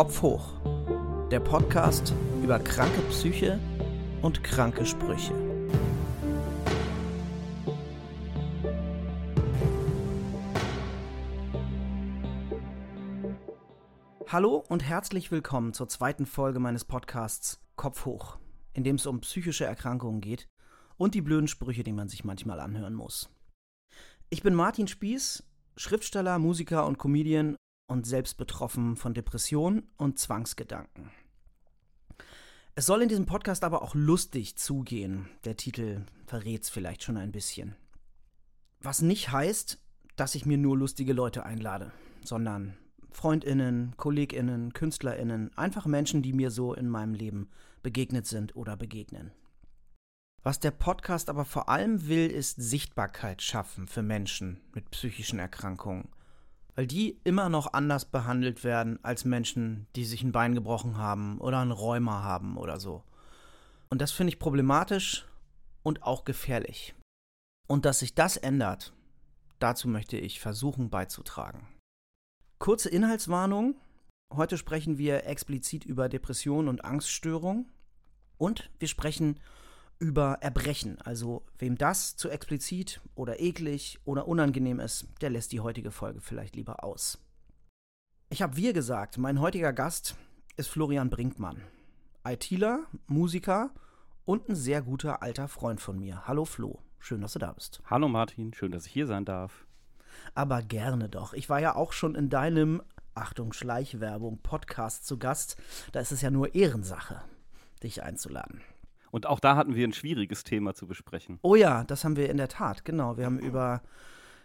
Kopf hoch. Der Podcast über kranke Psyche und kranke Sprüche. Hallo und herzlich willkommen zur zweiten Folge meines Podcasts Kopf hoch, in dem es um psychische Erkrankungen geht und die blöden Sprüche, die man sich manchmal anhören muss. Ich bin Martin Spieß, Schriftsteller, Musiker und Comedian und selbst betroffen von Depressionen und Zwangsgedanken. Es soll in diesem Podcast aber auch lustig zugehen. Der Titel verrät es vielleicht schon ein bisschen. Was nicht heißt, dass ich mir nur lustige Leute einlade, sondern Freundinnen, Kolleginnen, Künstlerinnen, einfach Menschen, die mir so in meinem Leben begegnet sind oder begegnen. Was der Podcast aber vor allem will, ist Sichtbarkeit schaffen für Menschen mit psychischen Erkrankungen weil die immer noch anders behandelt werden als Menschen, die sich ein Bein gebrochen haben oder ein Rheuma haben oder so. Und das finde ich problematisch und auch gefährlich. Und dass sich das ändert, dazu möchte ich versuchen beizutragen. Kurze Inhaltswarnung. Heute sprechen wir explizit über Depression und Angststörung und wir sprechen über Erbrechen. Also wem das zu explizit oder eklig oder unangenehm ist, der lässt die heutige Folge vielleicht lieber aus. Ich habe wir gesagt, mein heutiger Gast ist Florian Brinkmann. ITler, Musiker und ein sehr guter alter Freund von mir. Hallo Flo, schön, dass du da bist. Hallo Martin, schön, dass ich hier sein darf. Aber gerne doch. Ich war ja auch schon in deinem, Achtung, Schleichwerbung, Podcast zu Gast. Da ist es ja nur Ehrensache, dich einzuladen. Und auch da hatten wir ein schwieriges Thema zu besprechen. Oh ja, das haben wir in der Tat, genau. Wir haben über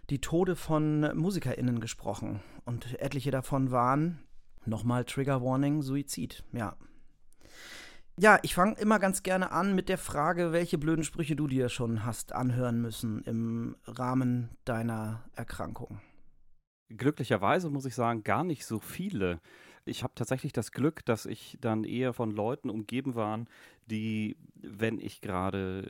die Tode von MusikerInnen gesprochen. Und etliche davon waren, nochmal Trigger Warning, Suizid, ja. Ja, ich fange immer ganz gerne an mit der Frage, welche blöden Sprüche du dir schon hast anhören müssen im Rahmen deiner Erkrankung. Glücklicherweise muss ich sagen, gar nicht so viele. Ich habe tatsächlich das Glück, dass ich dann eher von Leuten umgeben war, die, wenn ich gerade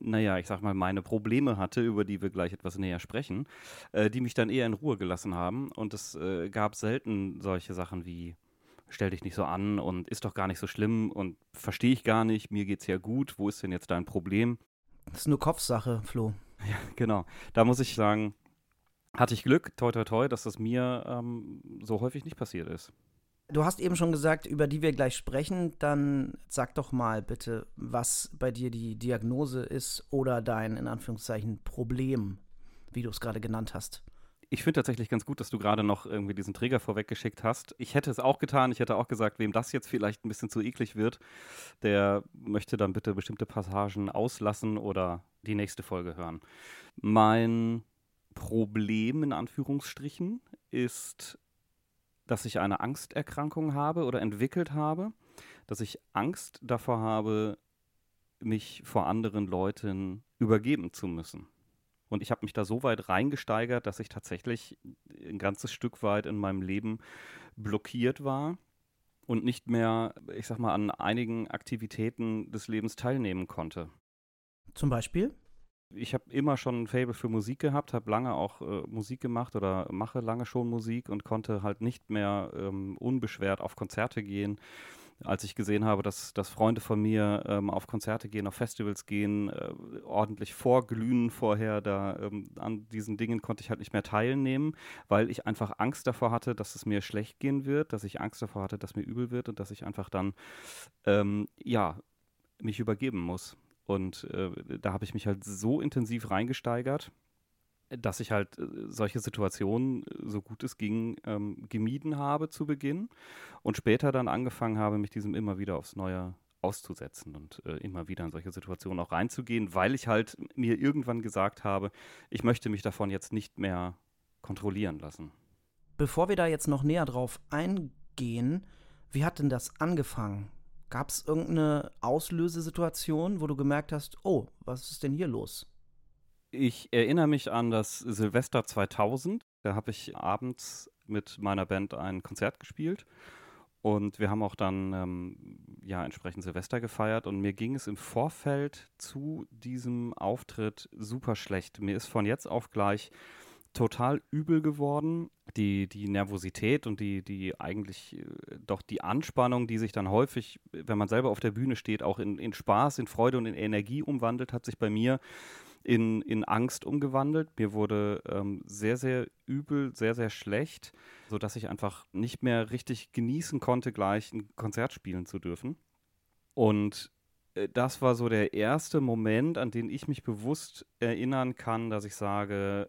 naja, ich sag mal, meine Probleme hatte, über die wir gleich etwas näher sprechen, äh, die mich dann eher in Ruhe gelassen haben. Und es äh, gab selten solche Sachen wie, stell dich nicht so an und ist doch gar nicht so schlimm und verstehe ich gar nicht, mir geht's ja gut, wo ist denn jetzt dein Problem? Das ist nur Kopfsache, Flo. Ja, genau. Da muss ich sagen, hatte ich Glück, toi toi toi, dass das mir ähm, so häufig nicht passiert ist. Du hast eben schon gesagt, über die wir gleich sprechen. Dann sag doch mal bitte, was bei dir die Diagnose ist oder dein, in Anführungszeichen, Problem, wie du es gerade genannt hast. Ich finde tatsächlich ganz gut, dass du gerade noch irgendwie diesen Träger vorweggeschickt hast. Ich hätte es auch getan. Ich hätte auch gesagt, wem das jetzt vielleicht ein bisschen zu eklig wird, der möchte dann bitte bestimmte Passagen auslassen oder die nächste Folge hören. Mein Problem in Anführungsstrichen ist dass ich eine Angsterkrankung habe oder entwickelt habe, dass ich Angst davor habe, mich vor anderen Leuten übergeben zu müssen. Und ich habe mich da so weit reingesteigert, dass ich tatsächlich ein ganzes Stück weit in meinem Leben blockiert war und nicht mehr, ich sag mal, an einigen Aktivitäten des Lebens teilnehmen konnte. Zum Beispiel? Ich habe immer schon ein Fable für Musik gehabt, habe lange auch äh, Musik gemacht oder mache lange schon Musik und konnte halt nicht mehr ähm, unbeschwert auf Konzerte gehen. Als ich gesehen habe, dass, dass Freunde von mir ähm, auf Konzerte gehen, auf Festivals gehen, äh, ordentlich vorglühen vorher, da ähm, an diesen Dingen konnte ich halt nicht mehr teilnehmen, weil ich einfach Angst davor hatte, dass es mir schlecht gehen wird, dass ich Angst davor hatte, dass mir übel wird und dass ich einfach dann ähm, ja mich übergeben muss. Und äh, da habe ich mich halt so intensiv reingesteigert, dass ich halt äh, solche Situationen, äh, so gut es ging, ähm, gemieden habe zu Beginn und später dann angefangen habe, mich diesem immer wieder aufs Neue auszusetzen und äh, immer wieder in solche Situationen auch reinzugehen, weil ich halt mir irgendwann gesagt habe, ich möchte mich davon jetzt nicht mehr kontrollieren lassen. Bevor wir da jetzt noch näher drauf eingehen, wie hat denn das angefangen? Gab es irgendeine Auslösesituation, wo du gemerkt hast, oh, was ist denn hier los? Ich erinnere mich an das Silvester 2000. Da habe ich abends mit meiner Band ein Konzert gespielt. Und wir haben auch dann ähm, ja entsprechend Silvester gefeiert und mir ging es im Vorfeld zu diesem Auftritt super schlecht. Mir ist von jetzt auf gleich total übel geworden. Die, die Nervosität und die, die eigentlich äh, doch die Anspannung, die sich dann häufig, wenn man selber auf der Bühne steht, auch in, in Spaß, in Freude und in Energie umwandelt, hat sich bei mir in, in Angst umgewandelt. Mir wurde ähm, sehr, sehr übel, sehr, sehr schlecht, sodass ich einfach nicht mehr richtig genießen konnte, gleich ein Konzert spielen zu dürfen. Und äh, das war so der erste Moment, an den ich mich bewusst erinnern kann, dass ich sage,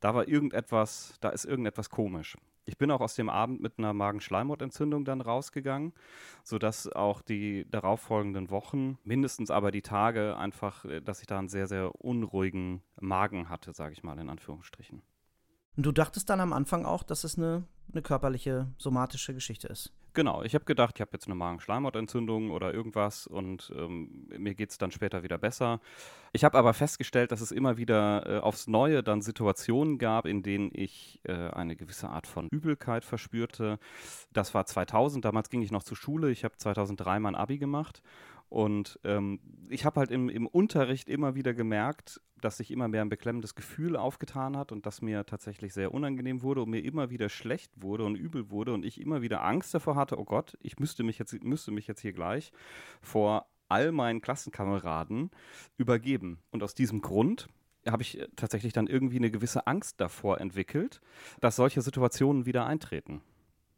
da war irgendetwas, da ist irgendetwas komisch. Ich bin auch aus dem Abend mit einer Magenschleimhautentzündung dann rausgegangen, sodass auch die darauffolgenden Wochen, mindestens aber die Tage, einfach, äh, dass ich da einen sehr, sehr unruhigen Magen hatte, sage ich mal in Anführungsstrichen. Und du dachtest dann am Anfang auch, dass es eine, eine körperliche, somatische Geschichte ist. Genau, ich habe gedacht, ich habe jetzt eine Magenschleimhautentzündung oder irgendwas und ähm, mir geht es dann später wieder besser. Ich habe aber festgestellt, dass es immer wieder äh, aufs Neue dann Situationen gab, in denen ich äh, eine gewisse Art von Übelkeit verspürte. Das war 2000, damals ging ich noch zur Schule. Ich habe 2003 mein Abi gemacht und ähm, ich habe halt im, im Unterricht immer wieder gemerkt, dass sich immer mehr ein beklemmendes Gefühl aufgetan hat und das mir tatsächlich sehr unangenehm wurde und mir immer wieder schlecht wurde und übel wurde und ich immer wieder Angst davor hatte, oh Gott, ich müsste mich jetzt, müsste mich jetzt hier gleich vor all meinen Klassenkameraden übergeben. Und aus diesem Grund habe ich tatsächlich dann irgendwie eine gewisse Angst davor entwickelt, dass solche Situationen wieder eintreten.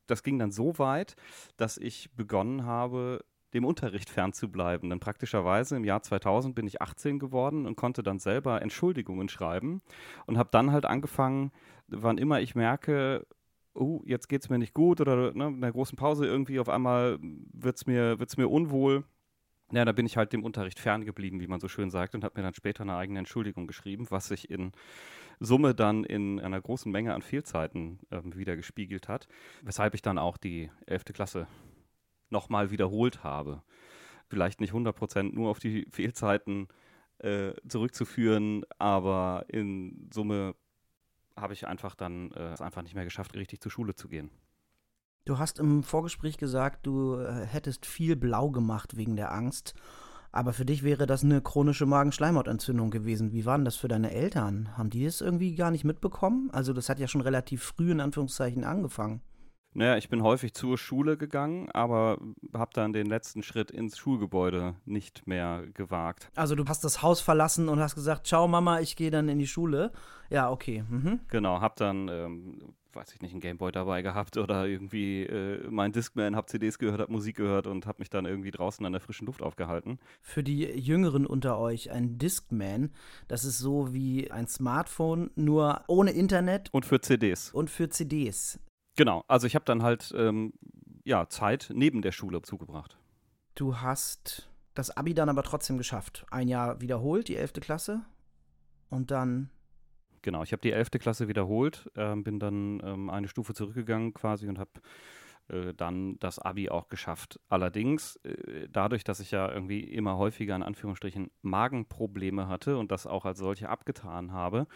Das ging dann so weit, dass ich begonnen habe, dem Unterricht fernzubleiben. Denn praktischerweise im Jahr 2000 bin ich 18 geworden und konnte dann selber Entschuldigungen schreiben und habe dann halt angefangen, wann immer ich merke, oh, jetzt geht es mir nicht gut oder ne, in der großen Pause irgendwie auf einmal wird es mir, wird's mir unwohl. Ja, da bin ich halt dem Unterricht ferngeblieben, wie man so schön sagt, und habe mir dann später eine eigene Entschuldigung geschrieben, was sich in Summe dann in einer großen Menge an Fehlzeiten äh, wieder gespiegelt hat, weshalb ich dann auch die 11. Klasse nochmal wiederholt habe. Vielleicht nicht 100% nur auf die Fehlzeiten äh, zurückzuführen, aber in Summe habe ich einfach dann äh, es einfach nicht mehr geschafft, richtig zur Schule zu gehen. Du hast im Vorgespräch gesagt, du äh, hättest viel blau gemacht wegen der Angst. Aber für dich wäre das eine chronische Magenschleimhautentzündung gewesen. Wie waren das für deine Eltern? Haben die das irgendwie gar nicht mitbekommen? Also das hat ja schon relativ früh in Anführungszeichen angefangen. Naja, ich bin häufig zur Schule gegangen, aber habe dann den letzten Schritt ins Schulgebäude nicht mehr gewagt. Also du hast das Haus verlassen und hast gesagt, ciao Mama, ich gehe dann in die Schule. Ja, okay. Mhm. Genau, habe dann, ähm, weiß ich nicht, einen Gameboy dabei gehabt oder irgendwie äh, mein Discman, habe CDs gehört, habe Musik gehört und habe mich dann irgendwie draußen an der frischen Luft aufgehalten. Für die Jüngeren unter euch, ein Discman, das ist so wie ein Smartphone, nur ohne Internet. Und für CDs. Und für CDs. Genau, also ich habe dann halt ähm, ja, Zeit neben der Schule zugebracht. Du hast das Abi dann aber trotzdem geschafft. Ein Jahr wiederholt, die 11. Klasse. Und dann. Genau, ich habe die 11. Klasse wiederholt, äh, bin dann ähm, eine Stufe zurückgegangen quasi und habe äh, dann das Abi auch geschafft. Allerdings, äh, dadurch, dass ich ja irgendwie immer häufiger in Anführungsstrichen Magenprobleme hatte und das auch als solche abgetan habe,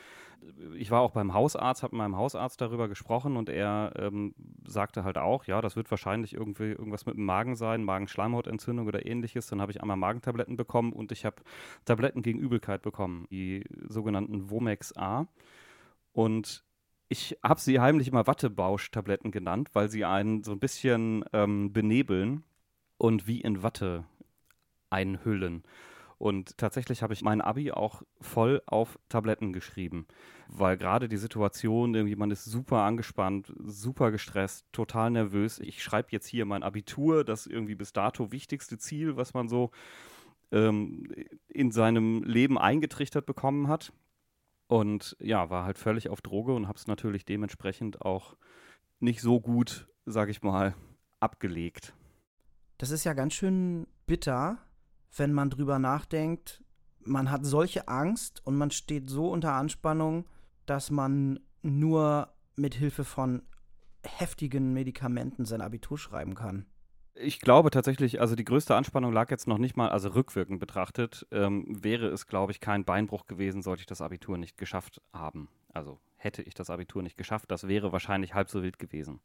ich war auch beim Hausarzt, habe mit meinem Hausarzt darüber gesprochen und er ähm, sagte halt auch, ja, das wird wahrscheinlich irgendwie irgendwas mit dem Magen sein, Magenschleimhautentzündung oder ähnliches. Dann habe ich einmal Magentabletten bekommen und ich habe Tabletten gegen Übelkeit bekommen, die sogenannten Womex A. Und ich habe sie heimlich immer Wattebausch-Tabletten genannt, weil sie einen so ein bisschen ähm, benebeln und wie in Watte einhüllen. Und tatsächlich habe ich mein Abi auch voll auf Tabletten geschrieben, weil gerade die Situation, irgendwie man ist super angespannt, super gestresst, total nervös. Ich schreibe jetzt hier mein Abitur, das irgendwie bis dato wichtigste Ziel, was man so ähm, in seinem Leben eingetrichtert bekommen hat. Und ja, war halt völlig auf Droge und habe es natürlich dementsprechend auch nicht so gut, sage ich mal, abgelegt. Das ist ja ganz schön bitter, wenn man drüber nachdenkt. Man hat solche Angst und man steht so unter Anspannung, dass man nur mit Hilfe von heftigen Medikamenten sein Abitur schreiben kann. Ich glaube tatsächlich, also die größte Anspannung lag jetzt noch nicht mal, also rückwirkend betrachtet, ähm, wäre es, glaube ich, kein Beinbruch gewesen, sollte ich das Abitur nicht geschafft haben. Also hätte ich das Abitur nicht geschafft, das wäre wahrscheinlich halb so wild gewesen.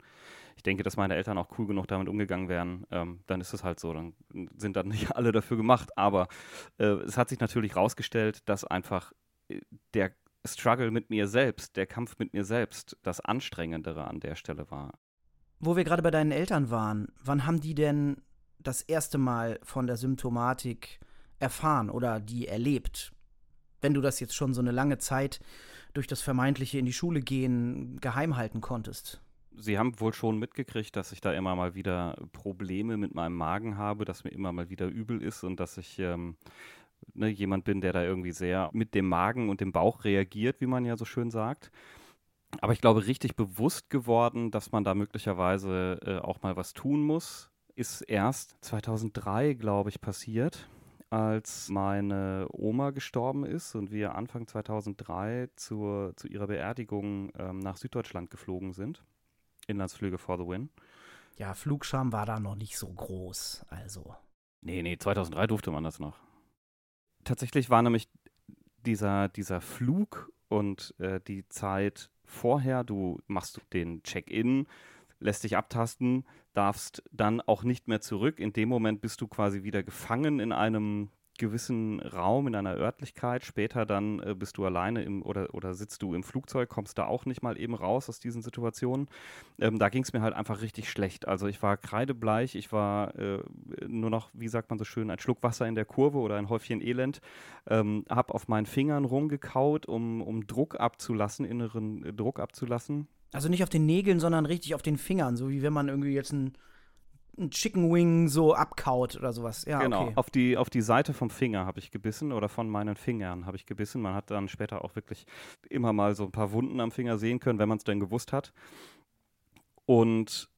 Ich denke, dass meine Eltern auch cool genug damit umgegangen wären. Ähm, dann ist es halt so, dann sind dann nicht alle dafür gemacht. Aber äh, es hat sich natürlich rausgestellt, dass einfach äh, der Struggle mit mir selbst, der Kampf mit mir selbst, das Anstrengendere an der Stelle war. Wo wir gerade bei deinen Eltern waren, wann haben die denn das erste Mal von der Symptomatik erfahren oder die erlebt? Wenn du das jetzt schon so eine lange Zeit durch das vermeintliche in die Schule gehen geheim halten konntest. Sie haben wohl schon mitgekriegt, dass ich da immer mal wieder Probleme mit meinem Magen habe, dass mir immer mal wieder übel ist und dass ich ähm, ne, jemand bin, der da irgendwie sehr mit dem Magen und dem Bauch reagiert, wie man ja so schön sagt. Aber ich glaube, richtig bewusst geworden, dass man da möglicherweise äh, auch mal was tun muss, ist erst 2003, glaube ich, passiert, als meine Oma gestorben ist und wir Anfang 2003 zur, zu ihrer Beerdigung ähm, nach Süddeutschland geflogen sind. Inlandsflüge for the win. Ja, Flugscham war da noch nicht so groß, also. Nee, nee, 2003 durfte man das noch. Tatsächlich war nämlich dieser, dieser Flug und äh, die Zeit vorher, du machst den Check-in, lässt dich abtasten, darfst dann auch nicht mehr zurück. In dem Moment bist du quasi wieder gefangen in einem gewissen Raum, in einer Örtlichkeit. Später dann äh, bist du alleine im oder, oder sitzt du im Flugzeug, kommst da auch nicht mal eben raus aus diesen Situationen. Ähm, da ging es mir halt einfach richtig schlecht. Also ich war kreidebleich, ich war äh, nur noch, wie sagt man so schön, ein Schluck Wasser in der Kurve oder ein Häufchen Elend. Ähm, hab auf meinen Fingern rumgekaut, um, um Druck abzulassen, inneren äh, Druck abzulassen. Also nicht auf den Nägeln, sondern richtig auf den Fingern, so wie wenn man irgendwie jetzt ein ein Chicken Wing so abkaut oder sowas. Ja, genau, okay. auf, die, auf die Seite vom Finger habe ich gebissen oder von meinen Fingern habe ich gebissen. Man hat dann später auch wirklich immer mal so ein paar Wunden am Finger sehen können, wenn man es denn gewusst hat. Und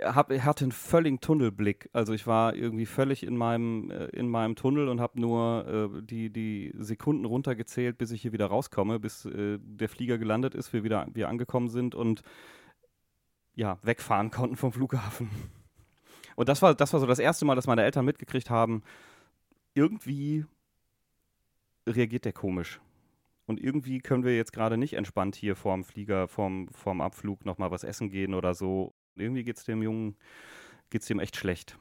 hab, hatte einen völligen Tunnelblick. Also ich war irgendwie völlig in meinem, äh, in meinem Tunnel und habe nur äh, die, die Sekunden runtergezählt, bis ich hier wieder rauskomme, bis äh, der Flieger gelandet ist, wir wieder wir angekommen sind und ja, wegfahren konnten vom Flughafen. Und das war, das war so das erste Mal, dass meine Eltern mitgekriegt haben, irgendwie reagiert der komisch. Und irgendwie können wir jetzt gerade nicht entspannt hier vorm Flieger, vorm, vorm Abflug nochmal was essen gehen oder so. Irgendwie geht es dem Jungen, geht es dem echt schlecht.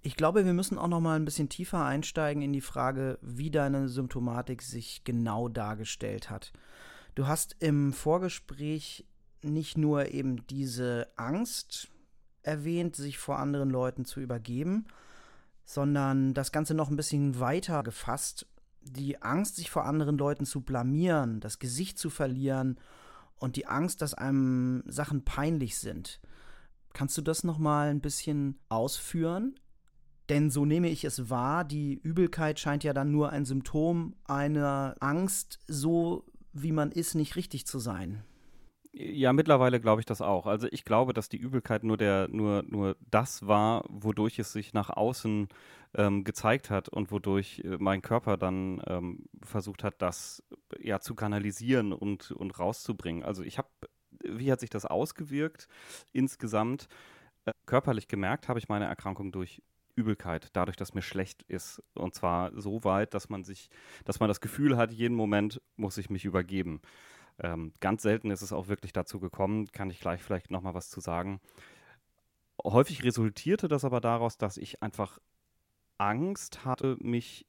Ich glaube, wir müssen auch noch mal ein bisschen tiefer einsteigen in die Frage, wie deine Symptomatik sich genau dargestellt hat. Du hast im Vorgespräch nicht nur eben diese Angst erwähnt, sich vor anderen Leuten zu übergeben, sondern das Ganze noch ein bisschen weiter gefasst. Die Angst, sich vor anderen Leuten zu blamieren, das Gesicht zu verlieren und die Angst, dass einem Sachen peinlich sind. Kannst du das noch mal ein bisschen ausführen? Denn so nehme ich es wahr, die Übelkeit scheint ja dann nur ein Symptom einer Angst, so wie man ist, nicht richtig zu sein. Ja, mittlerweile glaube ich das auch. Also ich glaube, dass die Übelkeit nur der, nur, nur das war, wodurch es sich nach außen ähm, gezeigt hat und wodurch äh, mein Körper dann ähm, versucht hat, das ja zu kanalisieren und, und rauszubringen. Also ich habe, wie hat sich das ausgewirkt insgesamt? Äh, körperlich gemerkt habe ich meine Erkrankung durch Übelkeit, dadurch, dass mir schlecht ist. Und zwar so weit, dass man sich, dass man das Gefühl hat, jeden Moment muss ich mich übergeben. Ähm, ganz selten ist es auch wirklich dazu gekommen, kann ich gleich vielleicht nochmal was zu sagen. Häufig resultierte das aber daraus, dass ich einfach Angst hatte, mich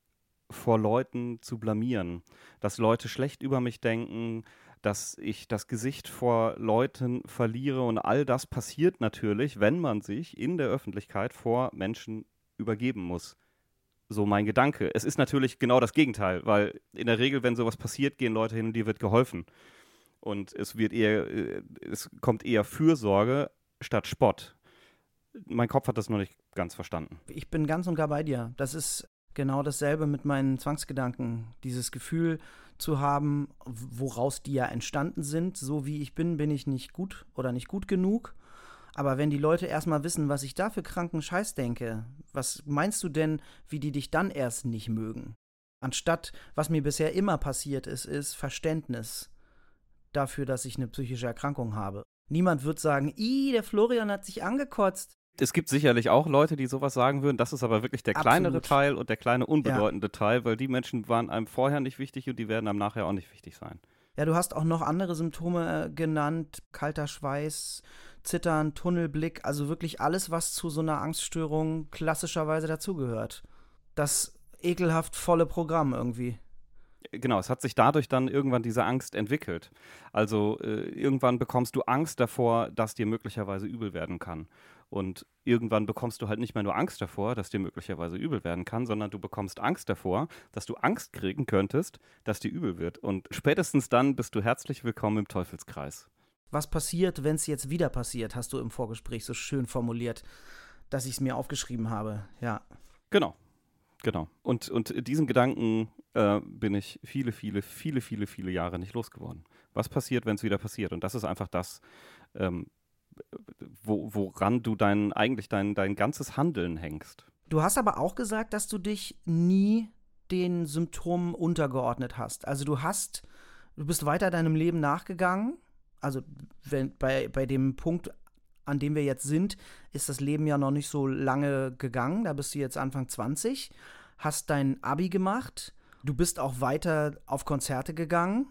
vor Leuten zu blamieren, dass Leute schlecht über mich denken, dass ich das Gesicht vor Leuten verliere und all das passiert natürlich, wenn man sich in der Öffentlichkeit vor Menschen übergeben muss. So mein Gedanke. Es ist natürlich genau das Gegenteil, weil in der Regel, wenn sowas passiert, gehen Leute hin und dir wird geholfen. Und es wird eher, äh, es kommt eher Fürsorge statt Spott. Mein Kopf hat das noch nicht ganz verstanden. Ich bin ganz und gar bei dir. Das ist genau dasselbe mit meinen Zwangsgedanken. Dieses Gefühl zu haben, woraus die ja entstanden sind. So wie ich bin, bin ich nicht gut oder nicht gut genug. Aber wenn die Leute erstmal wissen, was ich da für kranken Scheiß denke, was meinst du denn, wie die dich dann erst nicht mögen? Anstatt, was mir bisher immer passiert ist, ist Verständnis dafür, dass ich eine psychische Erkrankung habe. Niemand wird sagen, i, der Florian hat sich angekotzt. Es gibt sicherlich auch Leute, die sowas sagen würden. Das ist aber wirklich der kleinere Absolut. Teil und der kleine unbedeutende ja. Teil, weil die Menschen waren einem vorher nicht wichtig und die werden einem nachher auch nicht wichtig sein. Ja, du hast auch noch andere Symptome äh, genannt. Kalter Schweiß, Zittern, Tunnelblick, also wirklich alles, was zu so einer Angststörung klassischerweise dazugehört. Das ekelhaft volle Programm irgendwie. Genau, es hat sich dadurch dann irgendwann diese Angst entwickelt. Also äh, irgendwann bekommst du Angst davor, dass dir möglicherweise übel werden kann. Und irgendwann bekommst du halt nicht mehr nur Angst davor, dass dir möglicherweise übel werden kann, sondern du bekommst Angst davor, dass du Angst kriegen könntest, dass dir übel wird. Und spätestens dann bist du herzlich willkommen im Teufelskreis. Was passiert, wenn es jetzt wieder passiert, hast du im Vorgespräch so schön formuliert, dass ich es mir aufgeschrieben habe. Ja. Genau. Genau. Und, und diesen Gedanken äh, bin ich viele, viele, viele, viele, viele Jahre nicht losgeworden. Was passiert, wenn es wieder passiert? Und das ist einfach das, ähm, wo, woran du dein, eigentlich dein, dein ganzes Handeln hängst. Du hast aber auch gesagt, dass du dich nie den Symptomen untergeordnet hast. Also du hast, du bist weiter deinem Leben nachgegangen. Also wenn, bei, bei dem Punkt, an dem wir jetzt sind, ist das Leben ja noch nicht so lange gegangen. Da bist du jetzt Anfang 20, hast dein Abi gemacht, du bist auch weiter auf Konzerte gegangen,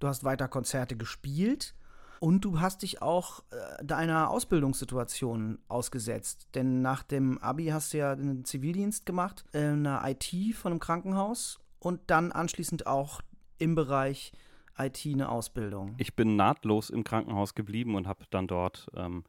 du hast weiter Konzerte gespielt und du hast dich auch äh, deiner Ausbildungssituation ausgesetzt. Denn nach dem Abi hast du ja einen Zivildienst gemacht, in einer IT von einem Krankenhaus und dann anschließend auch im Bereich IT eine Ausbildung. Ich bin nahtlos im Krankenhaus geblieben und habe dann dort ähm,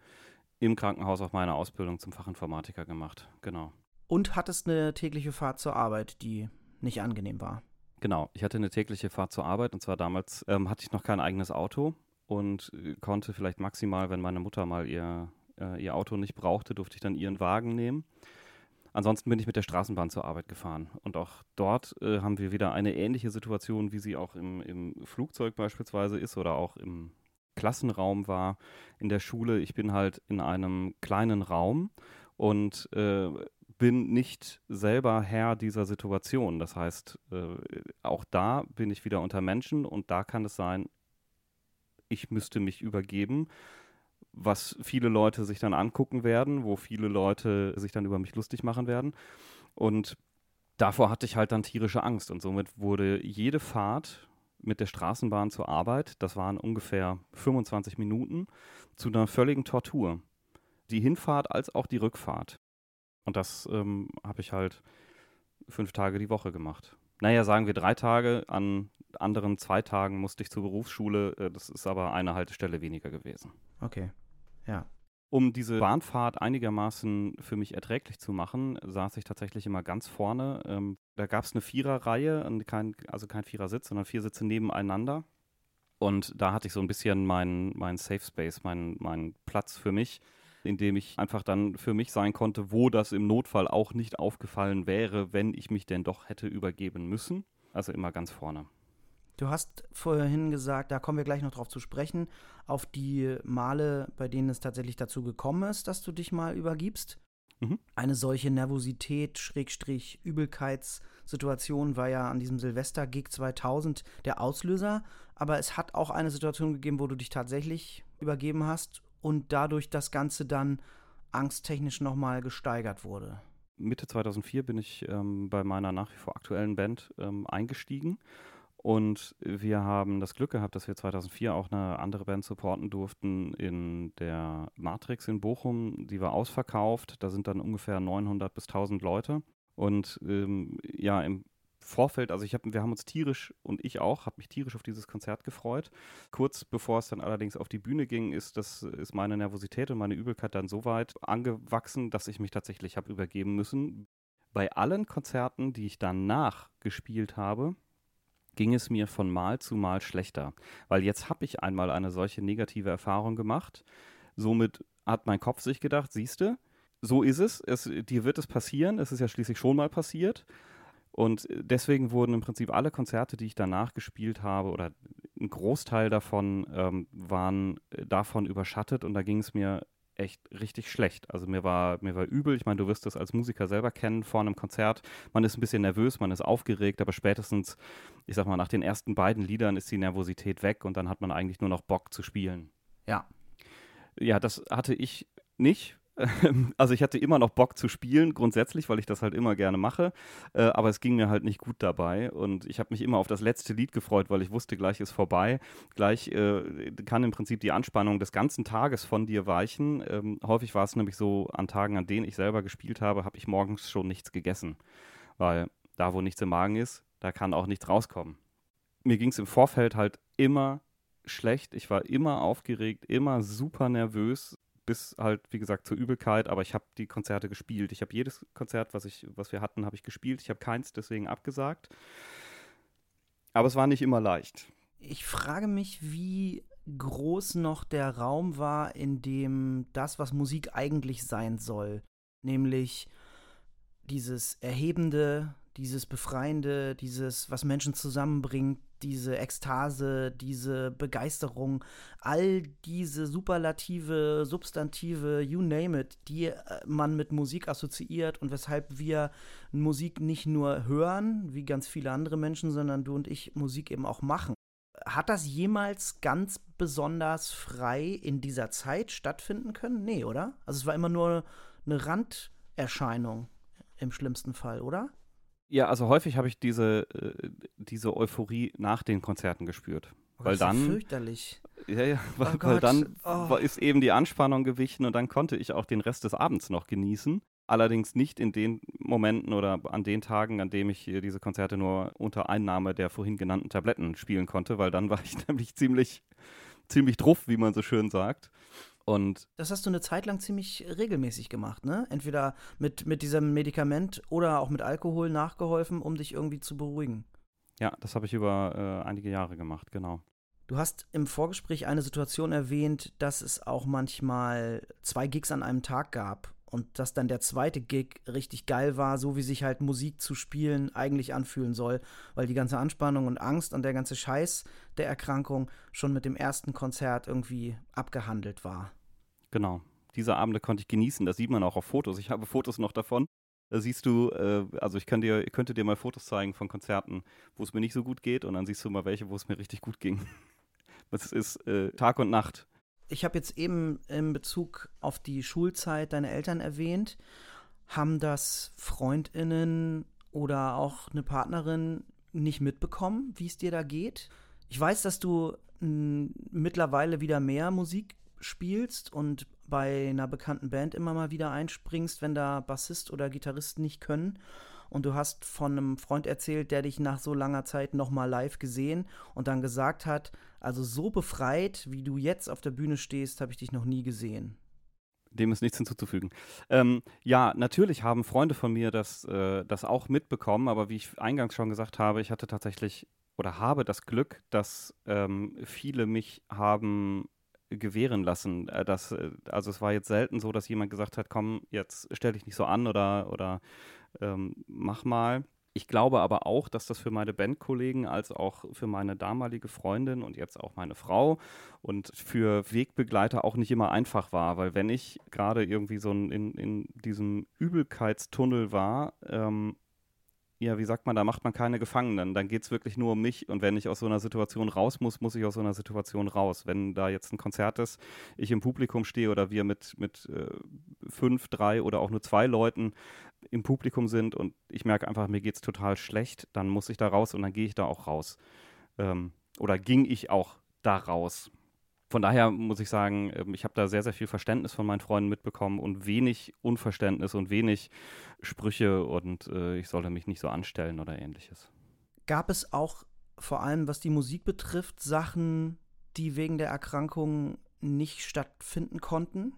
im Krankenhaus auch meine Ausbildung zum Fachinformatiker gemacht. Genau. Und hattest eine tägliche Fahrt zur Arbeit, die nicht angenehm war. Genau, ich hatte eine tägliche Fahrt zur Arbeit und zwar damals ähm, hatte ich noch kein eigenes Auto und äh, konnte vielleicht maximal, wenn meine Mutter mal ihr, äh, ihr Auto nicht brauchte, durfte ich dann ihren Wagen nehmen. Ansonsten bin ich mit der Straßenbahn zur Arbeit gefahren. Und auch dort äh, haben wir wieder eine ähnliche Situation, wie sie auch im, im Flugzeug beispielsweise ist oder auch im Klassenraum war in der Schule. Ich bin halt in einem kleinen Raum und äh, bin nicht selber Herr dieser Situation. Das heißt, äh, auch da bin ich wieder unter Menschen und da kann es sein, ich müsste mich übergeben, was viele Leute sich dann angucken werden, wo viele Leute sich dann über mich lustig machen werden. Und davor hatte ich halt dann tierische Angst und somit wurde jede Fahrt mit der Straßenbahn zur Arbeit, das waren ungefähr 25 Minuten, zu einer völligen Tortur. Die Hinfahrt als auch die Rückfahrt. Und das ähm, habe ich halt fünf Tage die Woche gemacht. Naja, sagen wir drei Tage an anderen zwei Tagen musste ich zur Berufsschule. Äh, das ist aber eine Haltestelle weniger gewesen. Okay, ja. Um diese Bahnfahrt einigermaßen für mich erträglich zu machen, saß ich tatsächlich immer ganz vorne. Ähm, da gab es eine Viererreihe, kein, also kein Vierersitz, sondern vier Sitze nebeneinander. Und da hatte ich so ein bisschen meinen mein Safe Space, meinen mein Platz für mich, in dem ich einfach dann für mich sein konnte, wo das im Notfall auch nicht aufgefallen wäre, wenn ich mich denn doch hätte übergeben müssen. Also immer ganz vorne. Du hast vorhin gesagt, da kommen wir gleich noch drauf zu sprechen, auf die Male, bei denen es tatsächlich dazu gekommen ist, dass du dich mal übergibst. Mhm. Eine solche Nervosität, Schrägstrich, Übelkeitssituation war ja an diesem Silvester-Gig 2000 der Auslöser. Aber es hat auch eine Situation gegeben, wo du dich tatsächlich übergeben hast und dadurch das Ganze dann angsttechnisch nochmal gesteigert wurde. Mitte 2004 bin ich ähm, bei meiner nach wie vor aktuellen Band ähm, eingestiegen und wir haben das Glück gehabt, dass wir 2004 auch eine andere Band supporten durften in der Matrix in Bochum. Die war ausverkauft. Da sind dann ungefähr 900 bis 1000 Leute. Und ähm, ja, im Vorfeld, also ich hab, wir haben uns tierisch und ich auch, habe mich tierisch auf dieses Konzert gefreut. Kurz bevor es dann allerdings auf die Bühne ging, ist, das, ist meine Nervosität und meine Übelkeit dann so weit angewachsen, dass ich mich tatsächlich habe übergeben müssen. Bei allen Konzerten, die ich danach gespielt habe, ging es mir von Mal zu Mal schlechter. Weil jetzt habe ich einmal eine solche negative Erfahrung gemacht. Somit hat mein Kopf sich gedacht, siehste, so ist es. es, dir wird es passieren, es ist ja schließlich schon mal passiert. Und deswegen wurden im Prinzip alle Konzerte, die ich danach gespielt habe, oder ein Großteil davon ähm, waren davon überschattet und da ging es mir echt richtig schlecht. Also mir war, mir war übel. Ich meine, du wirst das als Musiker selber kennen vor einem Konzert. Man ist ein bisschen nervös, man ist aufgeregt, aber spätestens, ich sag mal, nach den ersten beiden Liedern ist die Nervosität weg und dann hat man eigentlich nur noch Bock zu spielen. Ja. Ja, das hatte ich nicht. Also ich hatte immer noch Bock zu spielen, grundsätzlich, weil ich das halt immer gerne mache, äh, aber es ging mir halt nicht gut dabei und ich habe mich immer auf das letzte Lied gefreut, weil ich wusste, gleich ist vorbei, gleich äh, kann im Prinzip die Anspannung des ganzen Tages von dir weichen. Ähm, häufig war es nämlich so, an Tagen, an denen ich selber gespielt habe, habe ich morgens schon nichts gegessen, weil da, wo nichts im Magen ist, da kann auch nichts rauskommen. mir ging es im Vorfeld halt immer schlecht. Ich war immer aufgeregt, immer super nervös, bis halt, wie gesagt, zur Übelkeit. Aber ich habe die Konzerte gespielt. Ich habe jedes Konzert, was, ich, was wir hatten, habe ich gespielt. Ich habe keins deswegen abgesagt. Aber es war nicht immer leicht. Ich frage mich, wie groß noch der Raum war, in dem das, was Musik eigentlich sein soll, nämlich dieses Erhebende, dieses Befreiende, dieses, was Menschen zusammenbringt, diese Ekstase, diese Begeisterung, all diese Superlative, Substantive, you name it, die äh, man mit Musik assoziiert und weshalb wir Musik nicht nur hören, wie ganz viele andere Menschen, sondern du und ich Musik eben auch machen. Hat das jemals ganz besonders frei in dieser Zeit stattfinden können? Nee, oder? Also es war immer nur eine Randerscheinung im schlimmsten Fall, oder? Ja, also häufig habe ich diese, äh, diese Euphorie nach den Konzerten gespürt. Oh, weil dann. fürchterlich. Ja, ja, weil, oh weil dann oh. ist eben die Anspannung gewichen und dann konnte ich auch den Rest des Abends noch genießen. Allerdings nicht in den Momenten oder an den Tagen, an denen ich diese Konzerte nur unter Einnahme der vorhin genannten Tabletten spielen konnte, weil dann war ich nämlich ziemlich, ziemlich druff, wie man so schön sagt. Und das hast du eine Zeit lang ziemlich regelmäßig gemacht, ne? Entweder mit, mit diesem Medikament oder auch mit Alkohol nachgeholfen, um dich irgendwie zu beruhigen. Ja, das habe ich über äh, einige Jahre gemacht, genau. Du hast im Vorgespräch eine Situation erwähnt, dass es auch manchmal zwei Gigs an einem Tag gab und dass dann der zweite Gig richtig geil war, so wie sich halt Musik zu spielen eigentlich anfühlen soll, weil die ganze Anspannung und Angst und der ganze Scheiß der Erkrankung schon mit dem ersten Konzert irgendwie abgehandelt war. Genau. Diese Abende konnte ich genießen. Das sieht man auch auf Fotos. Ich habe Fotos noch davon. Da siehst du, äh, also ich kann dir, könnte dir mal Fotos zeigen von Konzerten, wo es mir nicht so gut geht und dann siehst du mal welche, wo es mir richtig gut ging. Das ist äh, Tag und Nacht. Ich habe jetzt eben in Bezug auf die Schulzeit deine Eltern erwähnt. Haben das Freundinnen oder auch eine Partnerin nicht mitbekommen, wie es dir da geht? Ich weiß, dass du mittlerweile wieder mehr Musik spielst und bei einer bekannten Band immer mal wieder einspringst, wenn da Bassist oder Gitarrist nicht können. Und du hast von einem Freund erzählt, der dich nach so langer Zeit nochmal live gesehen und dann gesagt hat, also so befreit, wie du jetzt auf der Bühne stehst, habe ich dich noch nie gesehen. Dem ist nichts hinzuzufügen. Ähm, ja, natürlich haben Freunde von mir das, äh, das auch mitbekommen, aber wie ich eingangs schon gesagt habe, ich hatte tatsächlich oder habe das Glück, dass ähm, viele mich haben gewähren lassen. Äh, das, äh, also es war jetzt selten so, dass jemand gesagt hat, komm, jetzt stell dich nicht so an oder, oder ähm, mach mal. Ich glaube aber auch, dass das für meine Bandkollegen als auch für meine damalige Freundin und jetzt auch meine Frau und für Wegbegleiter auch nicht immer einfach war, weil wenn ich gerade irgendwie so in, in diesem Übelkeitstunnel war, ähm, ja, wie sagt man, da macht man keine Gefangenen. Dann geht es wirklich nur um mich. Und wenn ich aus so einer Situation raus muss, muss ich aus so einer Situation raus. Wenn da jetzt ein Konzert ist, ich im Publikum stehe oder wir mit, mit äh, fünf, drei oder auch nur zwei Leuten im Publikum sind und ich merke einfach, mir geht es total schlecht, dann muss ich da raus und dann gehe ich da auch raus. Ähm, oder ging ich auch da raus von daher muss ich sagen, ähm, ich habe da sehr, sehr viel Verständnis von meinen Freunden mitbekommen und wenig Unverständnis und wenig Sprüche und äh, ich sollte mich nicht so anstellen oder ähnliches. Gab es auch vor allem, was die Musik betrifft, Sachen, die wegen der Erkrankung nicht stattfinden konnten?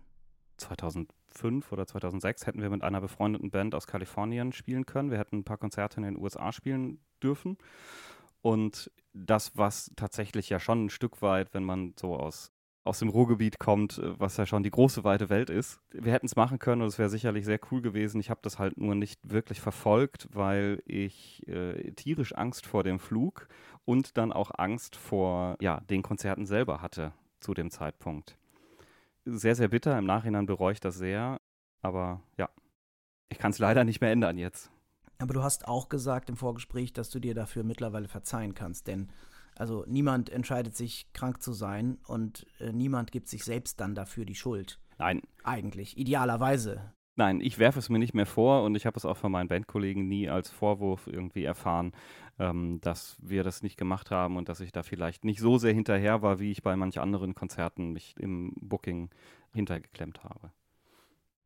2005 oder 2006 hätten wir mit einer befreundeten Band aus Kalifornien spielen können. Wir hätten ein paar Konzerte in den USA spielen dürfen. Und das, was tatsächlich ja schon ein Stück weit, wenn man so aus, aus dem Ruhrgebiet kommt, äh, was ja schon die große, weite Welt ist. Wir hätten es machen können und es wäre sicherlich sehr cool gewesen. Ich habe das halt nur nicht wirklich verfolgt, weil ich äh, tierisch Angst vor dem Flug und dann auch Angst vor ja, den Konzerten selber hatte zu dem Zeitpunkt. Sehr, sehr bitter. Im Nachhinein bereue ich das sehr. Aber ja, ich kann es leider nicht mehr ändern jetzt. Aber du hast auch gesagt im Vorgespräch, dass du dir dafür mittlerweile verzeihen kannst, denn also niemand entscheidet sich krank zu sein und äh, niemand gibt sich selbst dann dafür die Schuld. Nein. Eigentlich, idealerweise. Nein, ich werfe es mir nicht mehr vor und ich habe es auch von meinen Bandkollegen nie als Vorwurf irgendwie erfahren, ähm, dass wir das nicht gemacht haben und dass ich da vielleicht nicht so sehr hinterher war, wie ich bei manch anderen Konzerten mich im Booking hintergeklemmt habe.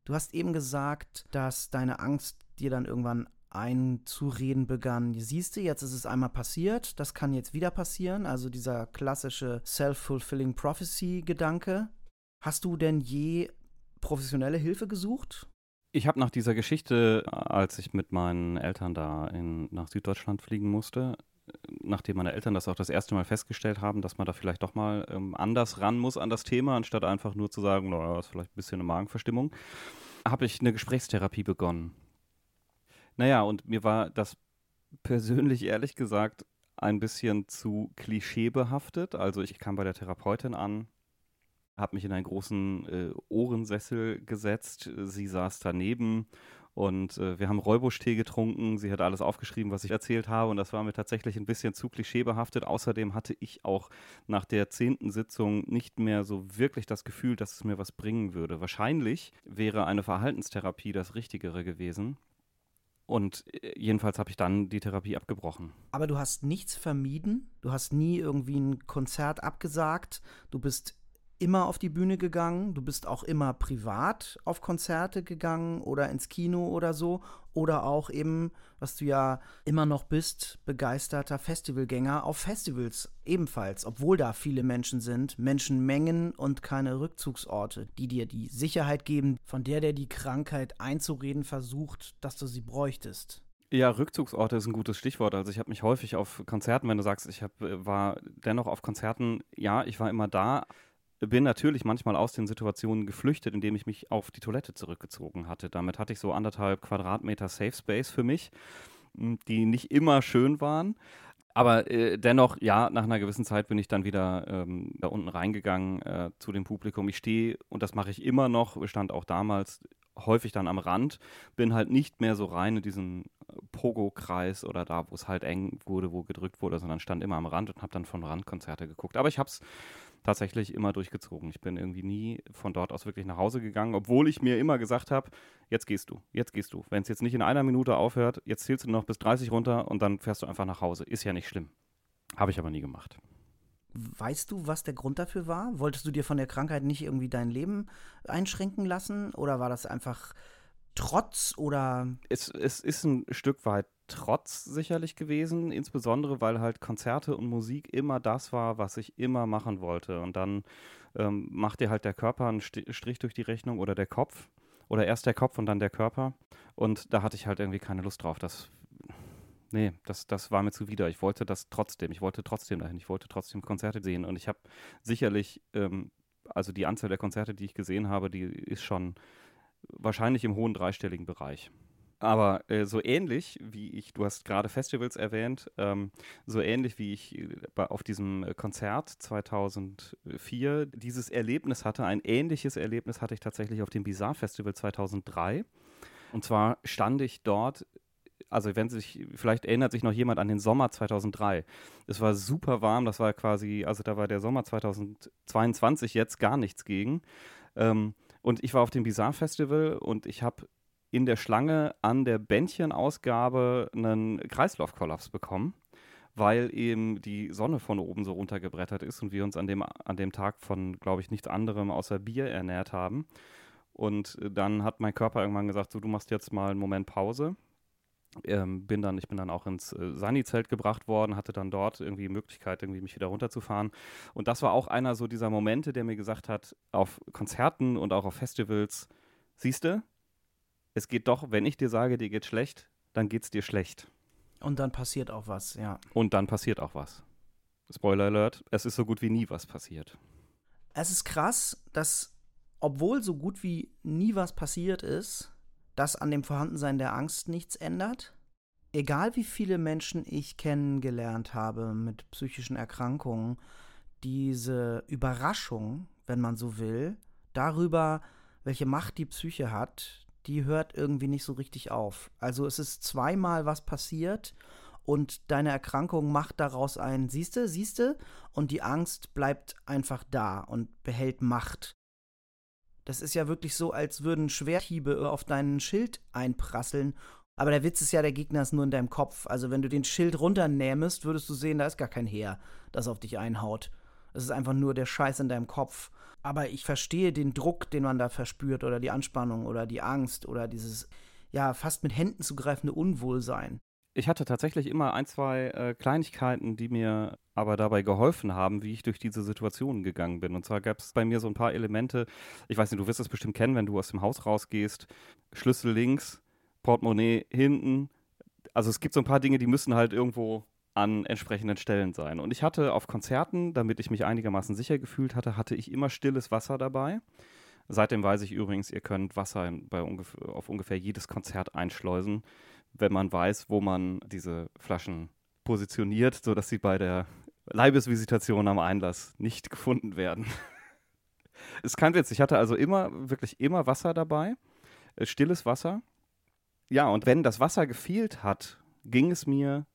Du hast eben gesagt, dass deine Angst dir dann irgendwann einzureden begann, siehst du, jetzt ist es einmal passiert, das kann jetzt wieder passieren, also dieser klassische self-fulfilling prophecy-Gedanke. Hast du denn je professionelle Hilfe gesucht? Ich habe nach dieser Geschichte, als ich mit meinen Eltern da in, nach Süddeutschland fliegen musste, nachdem meine Eltern das auch das erste Mal festgestellt haben, dass man da vielleicht doch mal ähm, anders ran muss an das Thema, anstatt einfach nur zu sagen, naja, das ist vielleicht ein bisschen eine Magenverstimmung, habe ich eine Gesprächstherapie begonnen. Naja, und mir war das persönlich ehrlich gesagt ein bisschen zu klischeebehaftet. Also ich kam bei der Therapeutin an, habe mich in einen großen äh, Ohrensessel gesetzt, sie saß daneben und äh, wir haben Räubusch-Tee getrunken. Sie hat alles aufgeschrieben, was ich erzählt habe. Und das war mir tatsächlich ein bisschen zu klischeebehaftet. Außerdem hatte ich auch nach der zehnten Sitzung nicht mehr so wirklich das Gefühl, dass es mir was bringen würde. Wahrscheinlich wäre eine Verhaltenstherapie das Richtigere gewesen. Und äh, jedenfalls habe ich dann die Therapie abgebrochen. Aber du hast nichts vermieden? Du hast nie irgendwie ein Konzert abgesagt? Du bist immer auf die Bühne gegangen, du bist auch immer privat auf Konzerte gegangen oder ins Kino oder so. Oder auch eben, was du ja immer noch bist, begeisterter Festivalgänger auf Festivals ebenfalls, obwohl da viele Menschen sind, Menschenmengen und keine Rückzugsorte, die dir die Sicherheit geben, von der der die Krankheit einzureden versucht, dass du sie bräuchtest. Ja, Rückzugsorte ist ein gutes Stichwort. Also ich habe mich häufig auf Konzerten, wenn du sagst, ich hab, äh, war dennoch auf Konzerten, ja, ich war immer da, bin natürlich manchmal aus den Situationen geflüchtet, indem ich mich auf die Toilette zurückgezogen hatte. Damit hatte ich so anderthalb Quadratmeter Safe Space für mich, die nicht immer schön waren. Aber äh, dennoch, ja, nach einer gewissen Zeit bin ich dann wieder ähm, da unten reingegangen äh, zu dem Publikum. Ich stehe, und das mache ich immer noch, stand auch damals häufig dann am Rand, bin halt nicht mehr so rein in diesen Pogo-Kreis oder da, wo es halt eng wurde, wo gedrückt wurde, sondern stand immer am Rand und habe dann von Randkonzerte geguckt. Aber ich habe es tatsächlich immer durchgezogen. Ich bin irgendwie nie von dort aus wirklich nach Hause gegangen, obwohl ich mir immer gesagt habe, jetzt gehst du, jetzt gehst du. Wenn es jetzt nicht in einer Minute aufhört, jetzt zählst du noch bis 30 runter und dann fährst du einfach nach Hause. Ist ja nicht schlimm. Habe ich aber nie gemacht. Weißt du, was der Grund dafür war? Wolltest du dir von der Krankheit nicht irgendwie dein Leben einschränken lassen? Oder war das einfach Trotz oder? Es, es ist ein Stück weit Trotz sicherlich gewesen, insbesondere weil halt Konzerte und Musik immer das war, was ich immer machen wollte. Und dann ähm, macht dir halt der Körper einen Strich durch die Rechnung oder der Kopf. Oder erst der Kopf und dann der Körper. Und da hatte ich halt irgendwie keine Lust drauf. Das, nee, das, das war mir zuwider. Ich wollte das trotzdem. Ich wollte trotzdem dahin. Ich wollte trotzdem Konzerte sehen. Und ich habe sicherlich, ähm, also die Anzahl der Konzerte, die ich gesehen habe, die ist schon wahrscheinlich im hohen dreistelligen Bereich. Aber äh, so ähnlich wie ich, du hast gerade Festivals erwähnt, ähm, so ähnlich wie ich äh, auf diesem äh, Konzert 2004 dieses Erlebnis hatte, ein ähnliches Erlebnis hatte ich tatsächlich auf dem Bizarre Festival 2003. Und zwar stand ich dort also wenn sich, vielleicht erinnert sich noch jemand an den Sommer 2003. Es war super warm, das war quasi, also da war der Sommer 2022 jetzt gar nichts gegen. Ähm, und ich war auf dem Bizarre Festival und ich habe in der Schlange an der Bändchenausgabe einen Kreislaufkollaps bekommen, weil eben die Sonne von oben so runtergebrettert ist und wir uns an dem, an dem Tag von, glaube ich, nichts anderem außer Bier ernährt haben. Und dann hat mein Körper irgendwann gesagt, so du machst jetzt mal einen Moment Pause. Ähm, bin dann, ich bin dann auch ins äh, Sani-Zelt gebracht worden, hatte dann dort irgendwie die Möglichkeit, irgendwie mich wieder runterzufahren. Und das war auch einer so dieser Momente, der mir gesagt hat, auf Konzerten und auch auf Festivals, siehst du, es geht doch, wenn ich dir sage, dir geht schlecht, dann geht's dir schlecht. Und dann passiert auch was, ja. Und dann passiert auch was. Spoiler Alert, es ist so gut wie nie was passiert. Es ist krass, dass, obwohl so gut wie nie was passiert ist, das an dem Vorhandensein der Angst nichts ändert. Egal wie viele Menschen ich kennengelernt habe mit psychischen Erkrankungen, diese Überraschung, wenn man so will, darüber, welche Macht die Psyche hat, die hört irgendwie nicht so richtig auf. Also es ist zweimal was passiert und deine Erkrankung macht daraus ein, siehste, siehste, und die Angst bleibt einfach da und behält Macht. Das ist ja wirklich so, als würden Schwerthiebe auf deinen Schild einprasseln. Aber der Witz ist ja, der Gegner ist nur in deinem Kopf. Also wenn du den Schild runternähmest, würdest du sehen, da ist gar kein Heer, das auf dich einhaut. Es ist einfach nur der Scheiß in deinem Kopf. Aber ich verstehe den Druck, den man da verspürt oder die Anspannung oder die Angst oder dieses, ja, fast mit Händen zu greifende Unwohlsein. Ich hatte tatsächlich immer ein, zwei äh, Kleinigkeiten, die mir aber dabei geholfen haben, wie ich durch diese Situation gegangen bin. Und zwar gab es bei mir so ein paar Elemente, ich weiß nicht, du wirst es bestimmt kennen, wenn du aus dem Haus rausgehst, Schlüssel links, Portemonnaie hinten. Also es gibt so ein paar Dinge, die müssen halt irgendwo an entsprechenden Stellen sein. Und ich hatte auf Konzerten, damit ich mich einigermaßen sicher gefühlt hatte, hatte ich immer stilles Wasser dabei. Seitdem weiß ich übrigens, ihr könnt Wasser bei ungef auf ungefähr jedes Konzert einschleusen wenn man weiß, wo man diese Flaschen positioniert, sodass sie bei der Leibesvisitation am Einlass nicht gefunden werden. ist kein Witz. Ich hatte also immer, wirklich immer Wasser dabei, äh, stilles Wasser. Ja, und wenn das Wasser gefehlt hat, ging es mir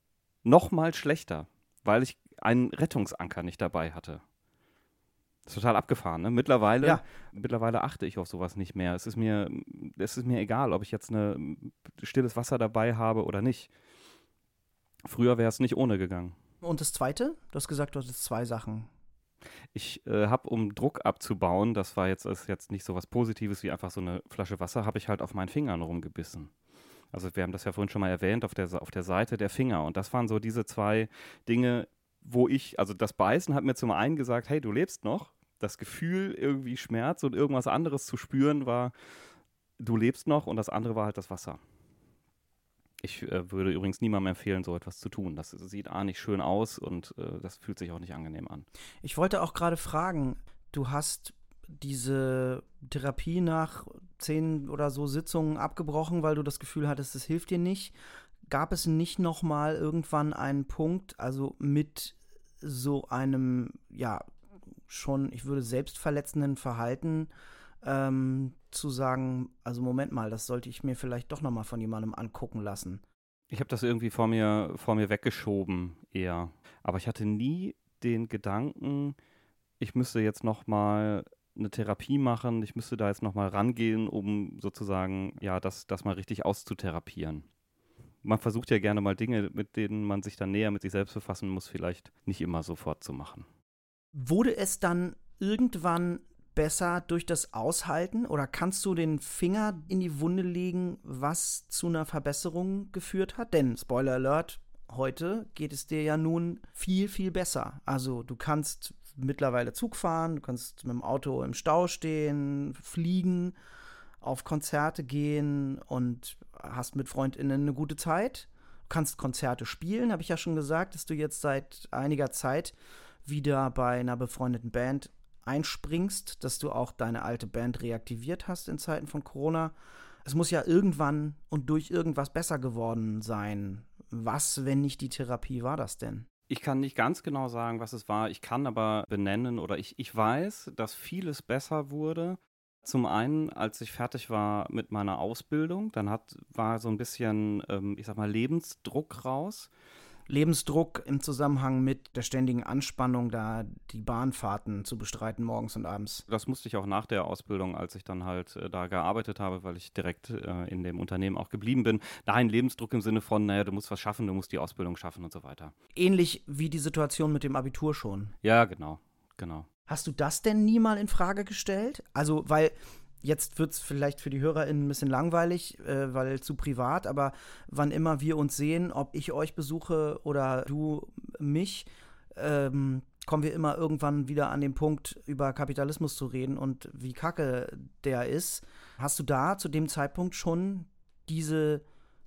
noch mal schlechter, weil ich einen Rettungsanker nicht dabei hatte. Das ist total abgefahren. Ne? Mittlerweile, ja. mittlerweile achte ich auf sowas nicht mehr. Es ist mir, es ist mir egal, ob ich jetzt eine stilles Wasser dabei habe oder nicht. Früher wäre es nicht ohne gegangen. Und das Zweite? Du hast gesagt, du hattest zwei Sachen. Ich äh, habe, um Druck abzubauen, das war jetzt, ist jetzt nicht so was Positives wie einfach so eine Flasche Wasser, habe ich halt auf meinen Fingern rumgebissen. Also wir haben das ja vorhin schon mal erwähnt, auf der, auf der Seite der Finger. Und das waren so diese zwei Dinge, wo ich, also das Beißen hat mir zum einen gesagt, hey, du lebst noch. Das Gefühl, irgendwie Schmerz und irgendwas anderes zu spüren, war, du lebst noch. Und das andere war halt das Wasser. Ich äh, würde übrigens niemandem empfehlen, so etwas zu tun. Das sieht A nicht schön aus und äh, das fühlt sich auch nicht angenehm an. Ich wollte auch gerade fragen, du hast diese Therapie nach zehn oder so Sitzungen abgebrochen, weil du das Gefühl hattest, es hilft dir nicht gab es nicht noch mal irgendwann einen Punkt, also mit so einem, ja, schon, ich würde selbstverletzenden Verhalten ähm, zu sagen, also Moment mal, das sollte ich mir vielleicht doch noch mal von jemandem angucken lassen. Ich habe das irgendwie vor mir, vor mir weggeschoben eher. Aber ich hatte nie den Gedanken, ich müsste jetzt noch mal eine Therapie machen, ich müsste da jetzt noch mal rangehen, um sozusagen, ja, das, das mal richtig auszutherapieren man versucht ja gerne mal Dinge, mit denen man sich dann näher mit sich selbst befassen muss, vielleicht nicht immer sofort zu machen. Wurde es dann irgendwann besser durch das Aushalten oder kannst du den Finger in die Wunde legen, was zu einer Verbesserung geführt hat? Denn, Spoiler Alert, heute geht es dir ja nun viel, viel besser. Also du kannst mittlerweile Zug fahren, du kannst mit dem Auto im Stau stehen, fliegen, auf Konzerte gehen und hast mit FreundInnen eine gute Zeit. Du kannst Konzerte spielen, habe ich ja schon gesagt, dass du jetzt seit einiger Zeit wieder bei einer befreundeten Band einspringst, dass du auch deine alte Band reaktiviert hast in Zeiten von Corona. Es muss ja irgendwann und durch irgendwas besser geworden sein. Was, wenn nicht die Therapie, war das denn? Ich kann nicht ganz genau sagen, was es war. Ich kann aber benennen oder ich, ich weiß, dass vieles besser wurde. Zum einen, als ich fertig war mit meiner Ausbildung, dann hat, war so ein bisschen, ähm, ich sag mal, Lebensdruck raus. Lebensdruck im Zusammenhang mit der ständigen Anspannung, da die Bahnfahrten zu bestreiten morgens und abends. Das musste ich auch nach der Ausbildung, als ich dann halt äh, da gearbeitet habe, weil ich direkt äh, in dem Unternehmen auch geblieben bin. Dahin Lebensdruck im Sinne von, naja, du musst was schaffen, du musst die Ausbildung schaffen und so weiter. Ähnlich wie die Situation mit dem Abitur schon. Ja, genau, genau. Hast du das denn nie mal in Frage gestellt? Also, weil jetzt wird es vielleicht für die HörerInnen ein bisschen langweilig, äh, weil zu privat, aber wann immer wir uns sehen, ob ich euch besuche oder du mich, ähm, kommen wir immer irgendwann wieder an den Punkt, über Kapitalismus zu reden und wie kacke der ist. Hast du da zu dem Zeitpunkt schon diese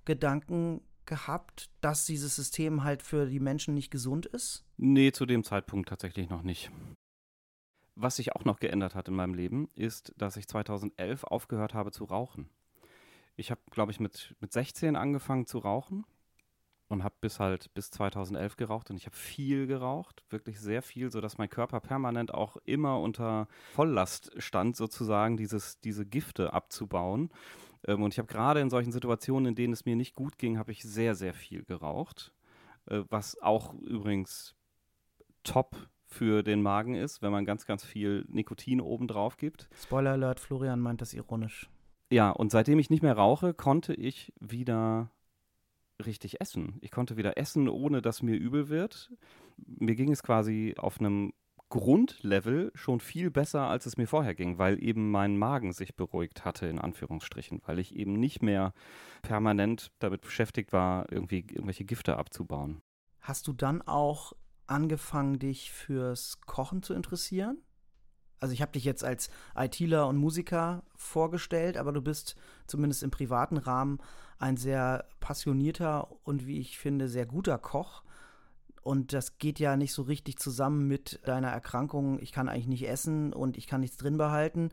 Gedanken gehabt, dass dieses System halt für die Menschen nicht gesund ist? Nee, zu dem Zeitpunkt tatsächlich noch nicht. Was sich auch noch geändert hat in meinem Leben, ist, dass ich 2011 aufgehört habe zu rauchen. Ich habe, glaube ich, mit, mit 16 angefangen zu rauchen und habe bis halt bis 2011 geraucht und ich habe viel geraucht, wirklich sehr viel, sodass mein Körper permanent auch immer unter Volllast stand, sozusagen dieses, diese Gifte abzubauen. Ähm, und ich habe gerade in solchen Situationen, in denen es mir nicht gut ging, habe ich sehr, sehr viel geraucht, äh, was auch übrigens top für den Magen ist, wenn man ganz, ganz viel Nikotin obendrauf gibt. Spoiler Alert, Florian meint das ironisch. Ja, und seitdem ich nicht mehr rauche, konnte ich wieder richtig essen. Ich konnte wieder essen, ohne dass mir übel wird. Mir ging es quasi auf einem Grundlevel schon viel besser, als es mir vorher ging, weil eben mein Magen sich beruhigt hatte, in Anführungsstrichen, weil ich eben nicht mehr permanent damit beschäftigt war, irgendwie irgendwelche Gifte abzubauen. Hast du dann auch angefangen, dich fürs Kochen zu interessieren? Also ich habe dich jetzt als ITler und Musiker vorgestellt, aber du bist zumindest im privaten Rahmen ein sehr passionierter und wie ich finde sehr guter Koch. Und das geht ja nicht so richtig zusammen mit deiner Erkrankung. Ich kann eigentlich nicht essen und ich kann nichts drin behalten.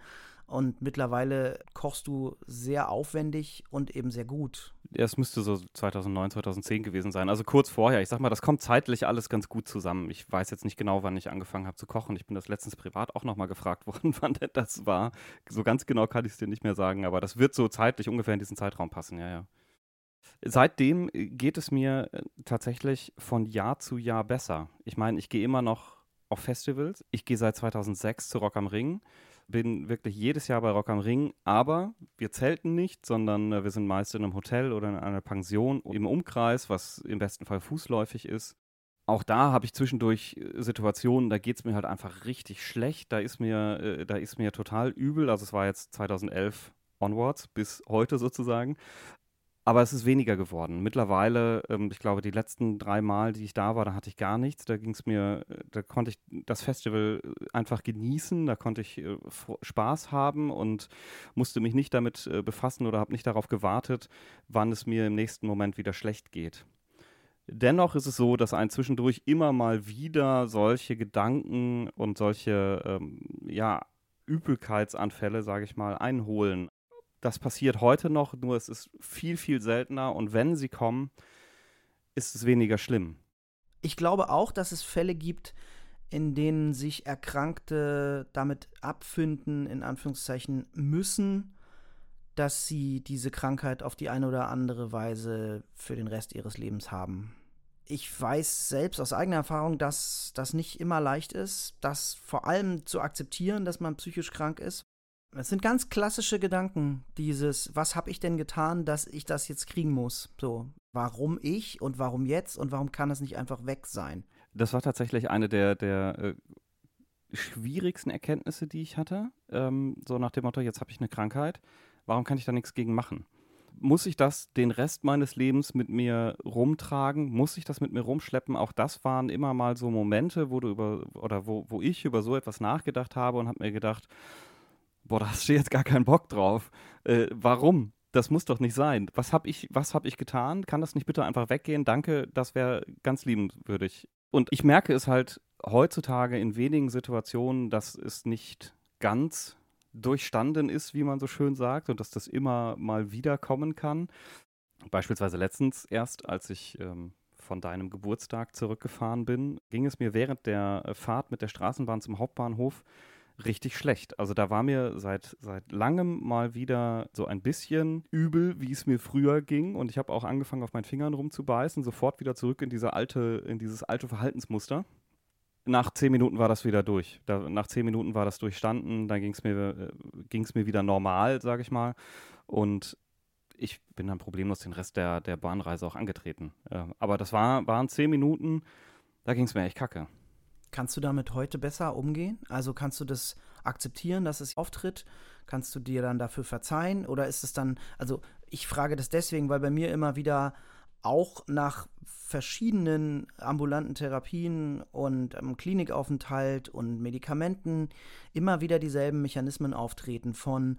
Und mittlerweile kochst du sehr aufwendig und eben sehr gut. Es müsste so 2009, 2010 gewesen sein. Also kurz vorher. Ich sag mal, das kommt zeitlich alles ganz gut zusammen. Ich weiß jetzt nicht genau, wann ich angefangen habe zu kochen. Ich bin das letztens privat auch nochmal gefragt worden, wann das war. So ganz genau kann ich es dir nicht mehr sagen, aber das wird so zeitlich ungefähr in diesen Zeitraum passen, ja, ja. Seitdem geht es mir äh, tatsächlich von Jahr zu Jahr besser. Ich meine, ich gehe immer noch auf Festivals. Ich gehe seit 2006 zu Rock am Ring, bin wirklich jedes Jahr bei Rock am Ring, aber wir zelten nicht, sondern äh, wir sind meist in einem Hotel oder in einer Pension im Umkreis, was im besten Fall fußläufig ist. Auch da habe ich zwischendurch Situationen, da geht es mir halt einfach richtig schlecht. Da ist mir, da ist mir total übel. Also es war jetzt 2011 onwards bis heute sozusagen. Aber es ist weniger geworden. Mittlerweile, ähm, ich glaube, die letzten drei Mal, die ich da war, da hatte ich gar nichts. Da ging es mir, äh, da konnte ich das Festival äh, einfach genießen, da konnte ich äh, Spaß haben und musste mich nicht damit äh, befassen oder habe nicht darauf gewartet, wann es mir im nächsten Moment wieder schlecht geht. Dennoch ist es so, dass ein zwischendurch immer mal wieder solche Gedanken und solche ähm, ja, Übelkeitsanfälle, sage ich mal, einholen das passiert heute noch, nur es ist viel, viel seltener und wenn sie kommen, ist es weniger schlimm. Ich glaube auch, dass es Fälle gibt, in denen sich Erkrankte damit abfinden, in Anführungszeichen, müssen, dass sie diese Krankheit auf die eine oder andere Weise für den Rest ihres Lebens haben. Ich weiß selbst aus eigener Erfahrung, dass das nicht immer leicht ist, das vor allem zu akzeptieren, dass man psychisch krank ist. Es sind ganz klassische Gedanken, dieses, was habe ich denn getan, dass ich das jetzt kriegen muss? So, warum ich und warum jetzt und warum kann es nicht einfach weg sein? Das war tatsächlich eine der, der äh, schwierigsten Erkenntnisse, die ich hatte. Ähm, so nach dem Motto, jetzt habe ich eine Krankheit, warum kann ich da nichts gegen machen? Muss ich das den Rest meines Lebens mit mir rumtragen? Muss ich das mit mir rumschleppen? Auch das waren immer mal so Momente, wo du über oder wo, wo ich über so etwas nachgedacht habe und habe mir gedacht, boah, da hast du jetzt gar keinen Bock drauf. Äh, warum? Das muss doch nicht sein. Was habe ich, hab ich getan? Kann das nicht bitte einfach weggehen? Danke, das wäre ganz liebenswürdig. Und ich merke es halt heutzutage in wenigen Situationen, dass es nicht ganz durchstanden ist, wie man so schön sagt, und dass das immer mal wieder kommen kann. Beispielsweise letztens erst, als ich ähm, von deinem Geburtstag zurückgefahren bin, ging es mir während der Fahrt mit der Straßenbahn zum Hauptbahnhof richtig schlecht. Also da war mir seit, seit langem mal wieder so ein bisschen übel, wie es mir früher ging. Und ich habe auch angefangen, auf meinen Fingern rumzubeißen, sofort wieder zurück in diese alte, in dieses alte Verhaltensmuster. Nach zehn Minuten war das wieder durch. Da, nach zehn Minuten war das durchstanden, dann ging es mir, äh, mir wieder normal, sage ich mal. Und ich bin dann problemlos den Rest der, der Bahnreise auch angetreten. Äh, aber das war, waren zehn Minuten, da ging es mir echt kacke. Kannst du damit heute besser umgehen? Also kannst du das akzeptieren, dass es auftritt? Kannst du dir dann dafür verzeihen? Oder ist es dann, also ich frage das deswegen, weil bei mir immer wieder auch nach verschiedenen ambulanten Therapien und ähm, Klinikaufenthalt und Medikamenten immer wieder dieselben Mechanismen auftreten von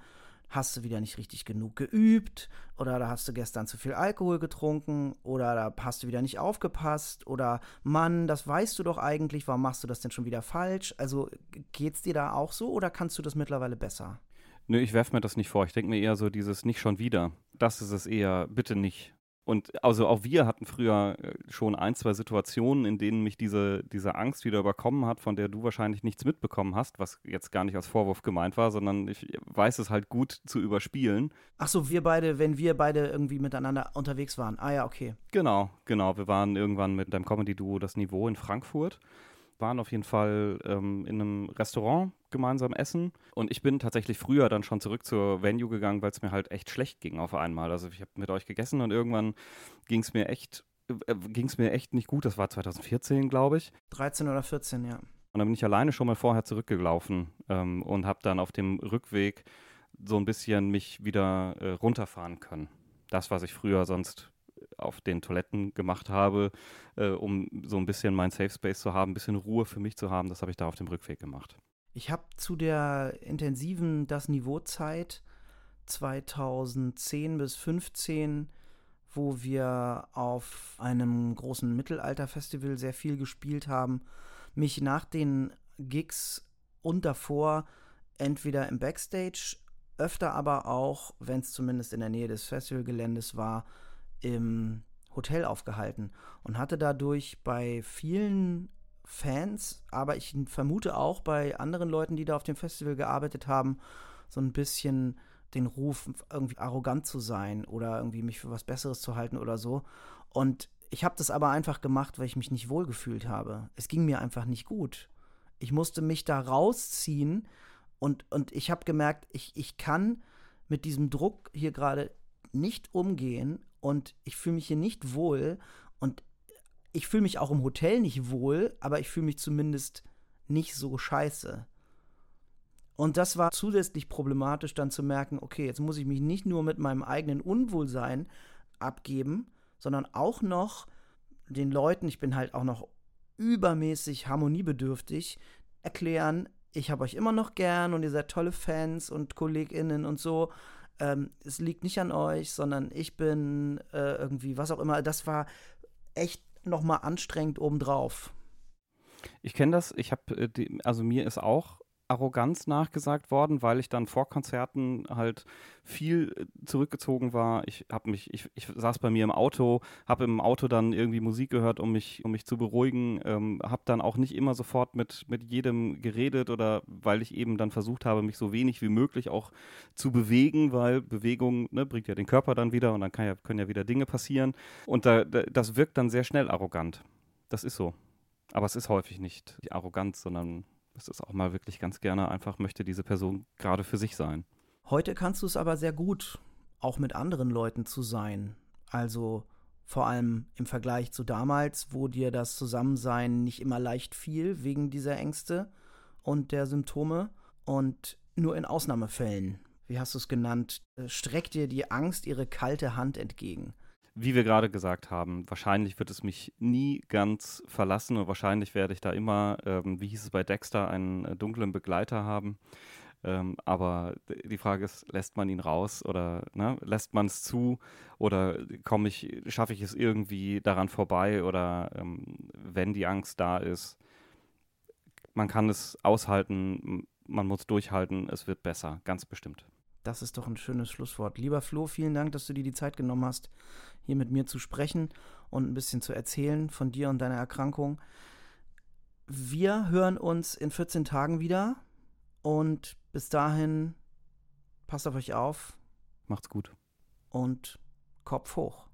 hast du wieder nicht richtig genug geübt oder da hast du gestern zu viel Alkohol getrunken oder da hast du wieder nicht aufgepasst oder Mann, das weißt du doch eigentlich, warum machst du das denn schon wieder falsch? Also geht's dir da auch so oder kannst du das mittlerweile besser? Nö, ich werfe mir das nicht vor. Ich denke mir eher so dieses nicht schon wieder. Das ist es eher, bitte nicht. Und also auch wir hatten früher äh, schon ein, zwei Situationen, in denen mich diese, diese Angst wieder überkommen hat, von der du wahrscheinlich nichts mitbekommen hast, was jetzt gar nicht als Vorwurf gemeint war, sondern ich weiß es halt gut zu überspielen. Ach so, wir beide, wenn wir beide irgendwie miteinander unterwegs waren. Ah ja, okay. Genau, genau. Wir waren irgendwann mit deinem Comedy-Duo Das Niveau in Frankfurt waren auf jeden Fall ähm, in einem Restaurant gemeinsam essen. Und ich bin tatsächlich früher dann schon zurück zur Venue gegangen, weil es mir halt echt schlecht ging auf einmal. Also ich habe mit euch gegessen und irgendwann ging es mir echt äh, ging es mir echt nicht gut. Das war 2014, glaube ich. 13 oder 14, ja. Und dann bin ich alleine schon mal vorher zurückgelaufen ähm, und habe dann auf dem Rückweg so ein bisschen mich wieder äh, runterfahren können. Das, was ich früher sonst auf den Toiletten gemacht habe, äh, um so ein bisschen mein Safe Space zu haben, ein bisschen Ruhe für mich zu haben, das habe ich da auf dem Rückweg gemacht. Ich habe zu der intensiven Das Niveau Zeit 2010 bis 2015, wo wir auf einem großen Mittelalterfestival sehr viel gespielt haben, mich nach den Gigs und davor entweder im Backstage, öfter aber auch, wenn es zumindest in der Nähe des Festivalgeländes war, im Hotel aufgehalten und hatte dadurch bei vielen Fans, aber ich vermute auch bei anderen Leuten, die da auf dem Festival gearbeitet haben, so ein bisschen den Ruf, irgendwie arrogant zu sein oder irgendwie mich für was Besseres zu halten oder so. Und ich habe das aber einfach gemacht, weil ich mich nicht wohlgefühlt habe. Es ging mir einfach nicht gut. Ich musste mich da rausziehen und, und ich habe gemerkt, ich, ich kann mit diesem Druck hier gerade nicht umgehen und ich fühle mich hier nicht wohl und ich fühle mich auch im Hotel nicht wohl, aber ich fühle mich zumindest nicht so scheiße. Und das war zusätzlich problematisch, dann zu merken, okay, jetzt muss ich mich nicht nur mit meinem eigenen Unwohlsein abgeben, sondern auch noch den Leuten, ich bin halt auch noch übermäßig harmoniebedürftig, erklären, ich habe euch immer noch gern und ihr seid tolle Fans und KollegInnen und so ähm, es liegt nicht an euch, sondern ich bin äh, irgendwie, was auch immer. Das war echt nochmal anstrengend obendrauf. Ich kenne das, ich habe, äh, also mir ist auch Arroganz nachgesagt worden, weil ich dann vor Konzerten halt viel äh, zurückgezogen war. Ich habe mich, ich, ich saß bei mir im Auto, habe im Auto dann irgendwie Musik gehört, um mich, um mich zu beruhigen, ähm, habe dann auch nicht immer sofort mit, mit jedem geredet oder weil ich eben dann versucht habe, mich so wenig wie möglich auch zu bewegen, weil Bewegung ne, bringt ja den Körper dann wieder und dann ja, können ja wieder Dinge passieren. Und da, da, das wirkt dann sehr schnell arrogant. Das ist so. Aber es ist häufig nicht die Arroganz, sondern es ist auch mal wirklich ganz gerne einfach, möchte diese Person gerade für sich sein. Heute kannst du es aber sehr gut, auch mit anderen Leuten zu sein. Also vor allem im Vergleich zu damals, wo dir das Zusammensein nicht immer leicht fiel wegen dieser Ängste und der Symptome. Und nur in Ausnahmefällen, wie hast du es genannt, äh, streckt dir die Angst ihre kalte Hand entgegen wie wir gerade gesagt haben, wahrscheinlich wird es mich nie ganz verlassen und wahrscheinlich werde ich da immer, ähm, wie hieß es bei Dexter, einen äh, dunklen Begleiter haben. Ähm, aber die Frage ist, lässt man ihn raus oder ne, lässt man es zu oder komme ich, schaffe ich es irgendwie daran vorbei oder ähm, wenn die Angst da ist, man kann es aushalten, man muss durchhalten, es wird besser, ganz bestimmt. Das ist doch ein schönes Schlusswort. Lieber Flo, vielen Dank, dass du dir die Zeit genommen hast, hier mit mir zu sprechen und ein bisschen zu erzählen von dir und deiner Erkrankung. Wir hören uns in 14 Tagen wieder und bis dahin passt auf euch auf. Macht's gut. Und Kopf hoch.